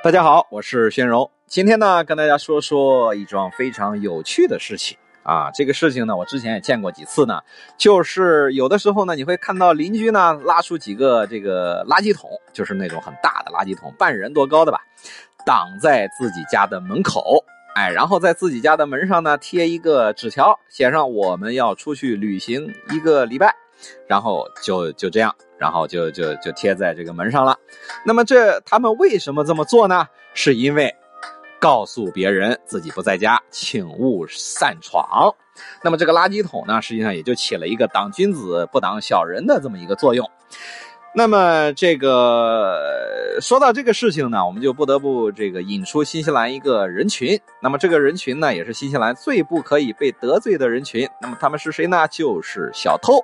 大家好，我是宣荣。今天呢，跟大家说说一桩非常有趣的事情啊。这个事情呢，我之前也见过几次呢。就是有的时候呢，你会看到邻居呢拉出几个这个垃圾桶，就是那种很大的垃圾桶，半人多高的吧，挡在自己家的门口。哎，然后在自己家的门上呢贴一个纸条，写上我们要出去旅行一个礼拜，然后就就这样。然后就就就贴在这个门上了。那么这他们为什么这么做呢？是因为告诉别人自己不在家，请勿擅闯。那么这个垃圾桶呢，实际上也就起了一个挡君子不挡小人的这么一个作用。那么这个说到这个事情呢，我们就不得不这个引出新西兰一个人群。那么这个人群呢，也是新西兰最不可以被得罪的人群。那么他们是谁呢？就是小偷。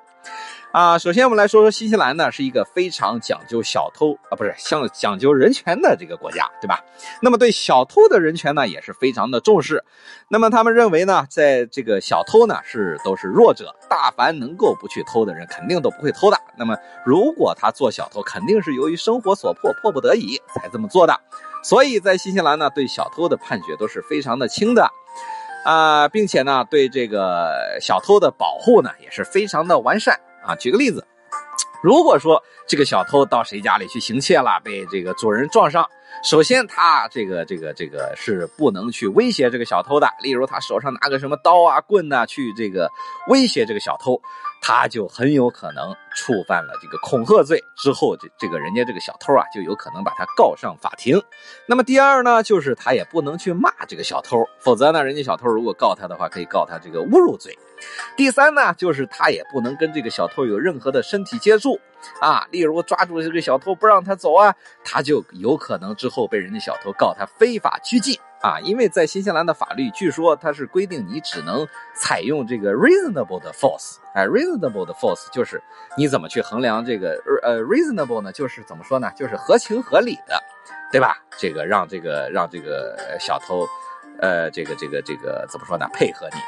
啊，首先我们来说说新西兰呢，是一个非常讲究小偷啊，不是像讲究人权的这个国家，对吧？那么对小偷的人权呢，也是非常的重视。那么他们认为呢，在这个小偷呢是都是弱者，大凡能够不去偷的人，肯定都不会偷的。那么如果他做小偷，肯定是由于生活所迫，迫不得已才这么做的。所以在新西兰呢，对小偷的判决都是非常的轻的，啊，并且呢，对这个小偷的保护呢，也是非常的完善。啊，举个例子，如果说这个小偷到谁家里去行窃了，被这个主人撞上，首先他这个这个这个是不能去威胁这个小偷的，例如他手上拿个什么刀啊棍呐，去这个威胁这个小偷。他就很有可能触犯了这个恐吓罪，之后这这个人家这个小偷啊，就有可能把他告上法庭。那么第二呢，就是他也不能去骂这个小偷，否则呢，人家小偷如果告他的话，可以告他这个侮辱罪。第三呢，就是他也不能跟这个小偷有任何的身体接触啊，例如抓住这个小偷不让他走啊，他就有可能之后被人家小偷告他非法拘禁。啊，因为在新西兰的法律，据说它是规定你只能采用这个 reasonable 的 force，哎，reasonable 的 force 就是你怎么去衡量这个呃 reasonable 呢？就是怎么说呢？就是合情合理的，对吧？这个让这个让这个小偷，呃，这个这个这个怎么说呢？配合你。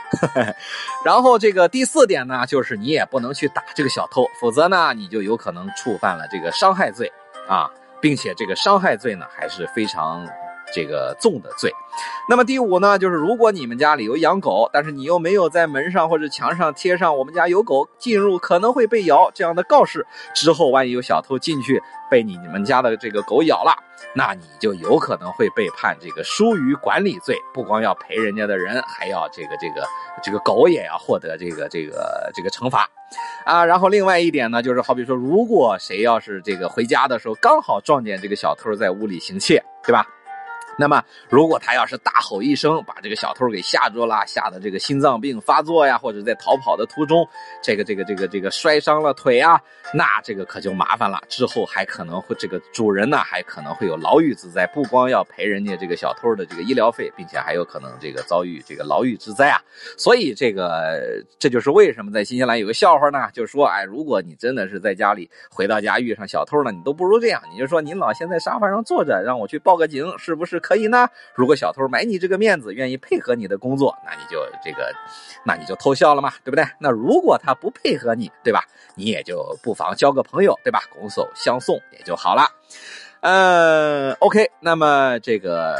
然后这个第四点呢，就是你也不能去打这个小偷，否则呢，你就有可能触犯了这个伤害罪啊，并且这个伤害罪呢还是非常。这个纵的罪，那么第五呢，就是如果你们家里有养狗，但是你又没有在门上或者墙上贴上“我们家有狗，进入可能会被咬”这样的告示，之后万一有小偷进去被你你们家的这个狗咬了，那你就有可能会被判这个疏于管理罪，不光要赔人家的人，还要这个这个这个狗也要获得这个这个这个惩罚，啊，然后另外一点呢，就是好比说，如果谁要是这个回家的时候刚好撞见这个小偷在屋里行窃，对吧？那么，如果他要是大吼一声，把这个小偷给吓住了，吓得这个心脏病发作呀，或者在逃跑的途中，这个这个这个这个摔伤了腿啊，那这个可就麻烦了。之后还可能会这个主人呢，还可能会有牢狱之灾，不光要赔人家这个小偷的这个医疗费，并且还有可能这个遭遇这个牢狱之灾啊。所以这个这就是为什么在新西兰有个笑话呢，就是说，哎，如果你真的是在家里回到家遇上小偷了，你都不如这样，你就说您老先在沙发上坐着，让我去报个警，是不是？可以呢。如果小偷买你这个面子，愿意配合你的工作，那你就这个，那你就偷笑了嘛，对不对？那如果他不配合你，对吧？你也就不妨交个朋友，对吧？拱手相送也就好了。嗯，OK。那么这个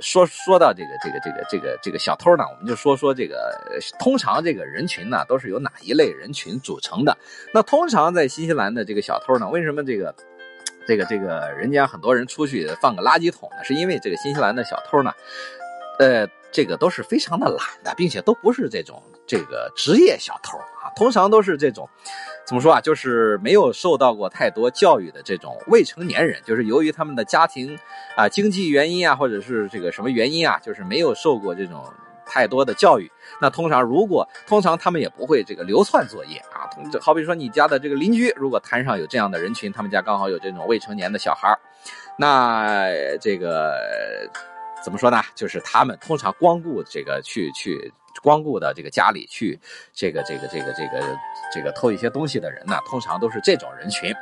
说说到这个这个这个这个这个小偷呢，我们就说说这个通常这个人群呢，都是由哪一类人群组成的？那通常在新西兰的这个小偷呢，为什么这个？这个这个人家很多人出去放个垃圾桶呢，是因为这个新西兰的小偷呢，呃，这个都是非常的懒的，并且都不是这种这个职业小偷啊，通常都是这种怎么说啊，就是没有受到过太多教育的这种未成年人，就是由于他们的家庭啊经济原因啊，或者是这个什么原因啊，就是没有受过这种。太多的教育，那通常如果通常他们也不会这个流窜作业啊。好比说你家的这个邻居，如果摊上有这样的人群，他们家刚好有这种未成年的小孩那这个怎么说呢？就是他们通常光顾这个去去。光顾的这个家里去，这个这个这个这个这个偷一些东西的人呢，通常都是这种人群。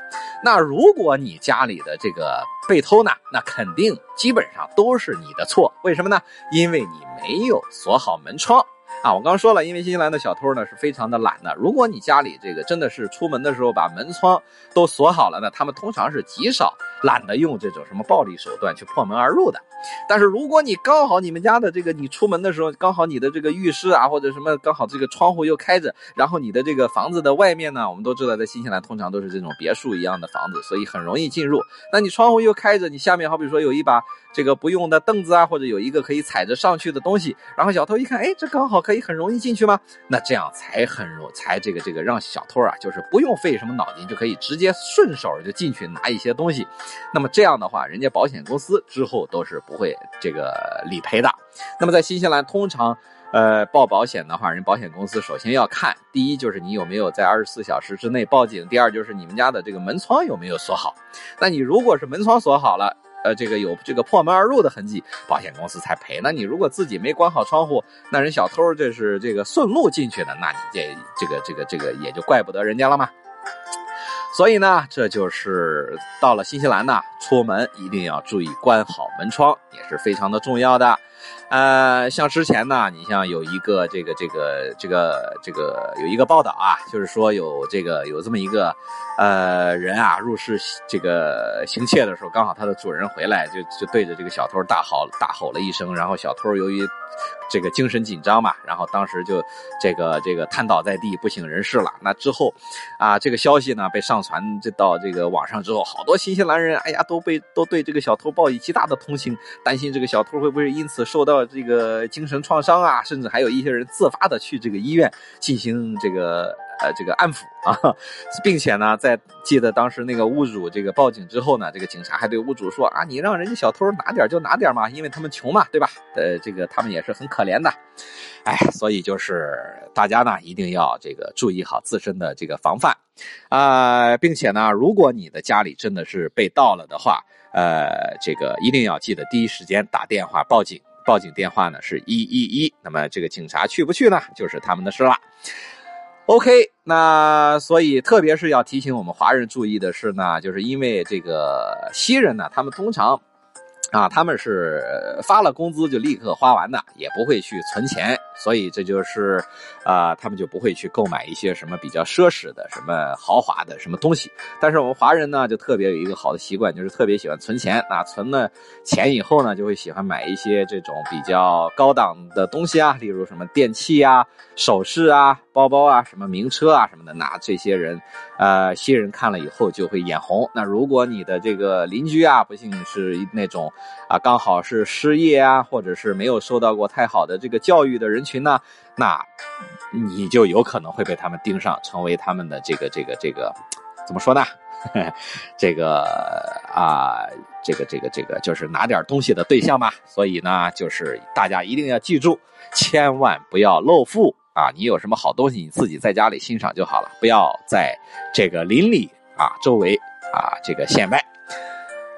那如果你家里的这个被偷呢，那肯定基本上都是你的错。为什么呢？因为你没有锁好门窗啊，我刚刚说了，因为新西兰的小偷呢是非常的懒的。如果你家里这个真的是出门的时候把门窗都锁好了呢，他们通常是极少懒得用这种什么暴力手段去破门而入的。但是如果你刚好你们家的这个你出门的时候刚好你的这个浴室啊或者什么刚好这个窗户又开着，然后你的这个房子的外面呢，我们都知道在新西兰通常都是这种别墅一样的房子，所以很容易进入。那你窗户又开着，你下面好比说有一把这个不用的凳子啊，或者有一个可以踩着上去的东西，然后小偷一看，哎，这刚好可以很容易进去吗？那这样才很容才这个这个让小偷啊，就是不用费什么脑筋就可以直接顺手就进去拿一些东西。那么这样的话，人家保险公司之后都是不会这个理赔的。那么在新西兰，通常呃报保险的话，人保险公司首先要看，第一就是你有没有在二十四小时之内报警，第二就是你们家的这个门窗有没有锁好。那你如果是门窗锁好了。呃，这个有这个破门而入的痕迹，保险公司才赔。那你如果自己没关好窗户，那人小偷这是这个顺路进去的，那你这这个这个这个也就怪不得人家了嘛。所以呢，这就是到了新西兰呢，出门一定要注意关好门窗，也是非常的重要的。呃，像之前呢，你像有一个这个这个这个这个有一个报道啊，就是说有这个有这么一个呃人啊，入室这个行窃的时候，刚好他的主人回来，就就对着这个小偷大吼大吼了一声，然后小偷由于这个精神紧张嘛，然后当时就这个这个瘫倒在地，不省人事了。那之后啊，这个消息呢被上传这到这个网上之后，好多新西兰人哎呀都被都对这个小偷报以极大的同情，担心这个小偷会不会因此受到这个精神创伤啊，甚至还有一些人自发的去这个医院进行这个。呃，这个安抚啊，并且呢，在记得当时那个屋主这个报警之后呢，这个警察还对屋主说啊，你让人家小偷拿点就拿点嘛，因为他们穷嘛，对吧？呃，这个他们也是很可怜的，哎，所以就是大家呢一定要这个注意好自身的这个防范啊，并且呢，如果你的家里真的是被盗了的话，呃，这个一定要记得第一时间打电话报警，报警电话呢是一一一，那么这个警察去不去呢，就是他们的事了。OK，那所以特别是要提醒我们华人注意的是呢，就是因为这个西人呢，他们通常。啊，他们是发了工资就立刻花完的，也不会去存钱，所以这就是，啊，他们就不会去购买一些什么比较奢侈的、什么豪华的什么东西。但是我们华人呢，就特别有一个好的习惯，就是特别喜欢存钱。那存了钱以后呢，就会喜欢买一些这种比较高档的东西啊，例如什么电器啊、首饰啊、包包啊、什么名车啊什么的。那这些人，呃，新人看了以后就会眼红。那如果你的这个邻居啊，不幸是那种。啊，刚好是失业啊，或者是没有受到过太好的这个教育的人群群呢，那你就有可能会被他们盯上，成为他们的这个这个这个，怎么说呢？这个啊，这个这个这个就是拿点东西的对象嘛。所以呢，就是大家一定要记住，千万不要露富啊！你有什么好东西，你自己在家里欣赏就好了，不要在这个邻里啊周围啊这个显摆。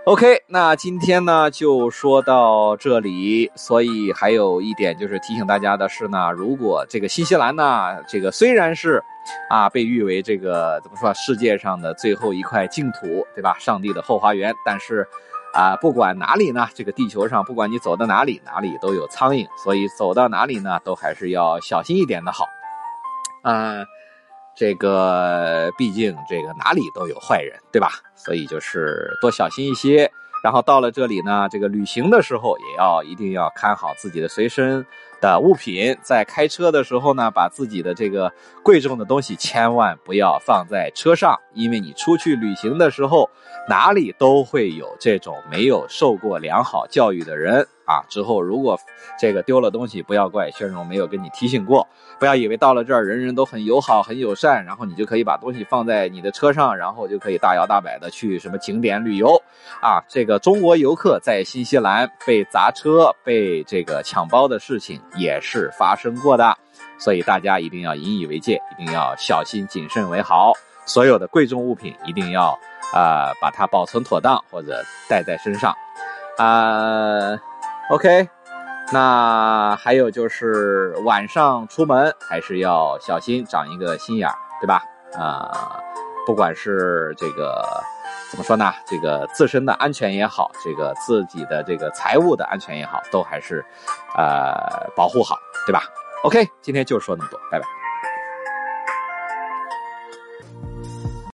OK，那今天呢就说到这里。所以还有一点就是提醒大家的是呢，如果这个新西兰呢，这个虽然是啊被誉为这个怎么说世界上的最后一块净土，对吧？上帝的后花园，但是啊，不管哪里呢，这个地球上不管你走到哪里，哪里都有苍蝇，所以走到哪里呢，都还是要小心一点的好。嗯。这个毕竟这个哪里都有坏人，对吧？所以就是多小心一些。然后到了这里呢，这个旅行的时候也要一定要看好自己的随身的物品。在开车的时候呢，把自己的这个贵重的东西千万不要放在车上，因为你出去旅行的时候，哪里都会有这种没有受过良好教育的人。啊，之后如果这个丢了东西，不要怪轩荣没有跟你提醒过，不要以为到了这儿人人都很友好、很友善，然后你就可以把东西放在你的车上，然后就可以大摇大摆的去什么景点旅游。啊，这个中国游客在新西兰被砸车、被这个抢包的事情也是发生过的，所以大家一定要引以为戒，一定要小心谨慎为好。所有的贵重物品一定要啊把它保存妥当或者带在身上，啊。OK，那还有就是晚上出门还是要小心，长一个心眼儿，对吧？啊，不管是这个怎么说呢，这个自身的安全也好，这个自己的这个财务的安全也好，都还是呃保护好，对吧？OK，今天就说那么多，拜拜。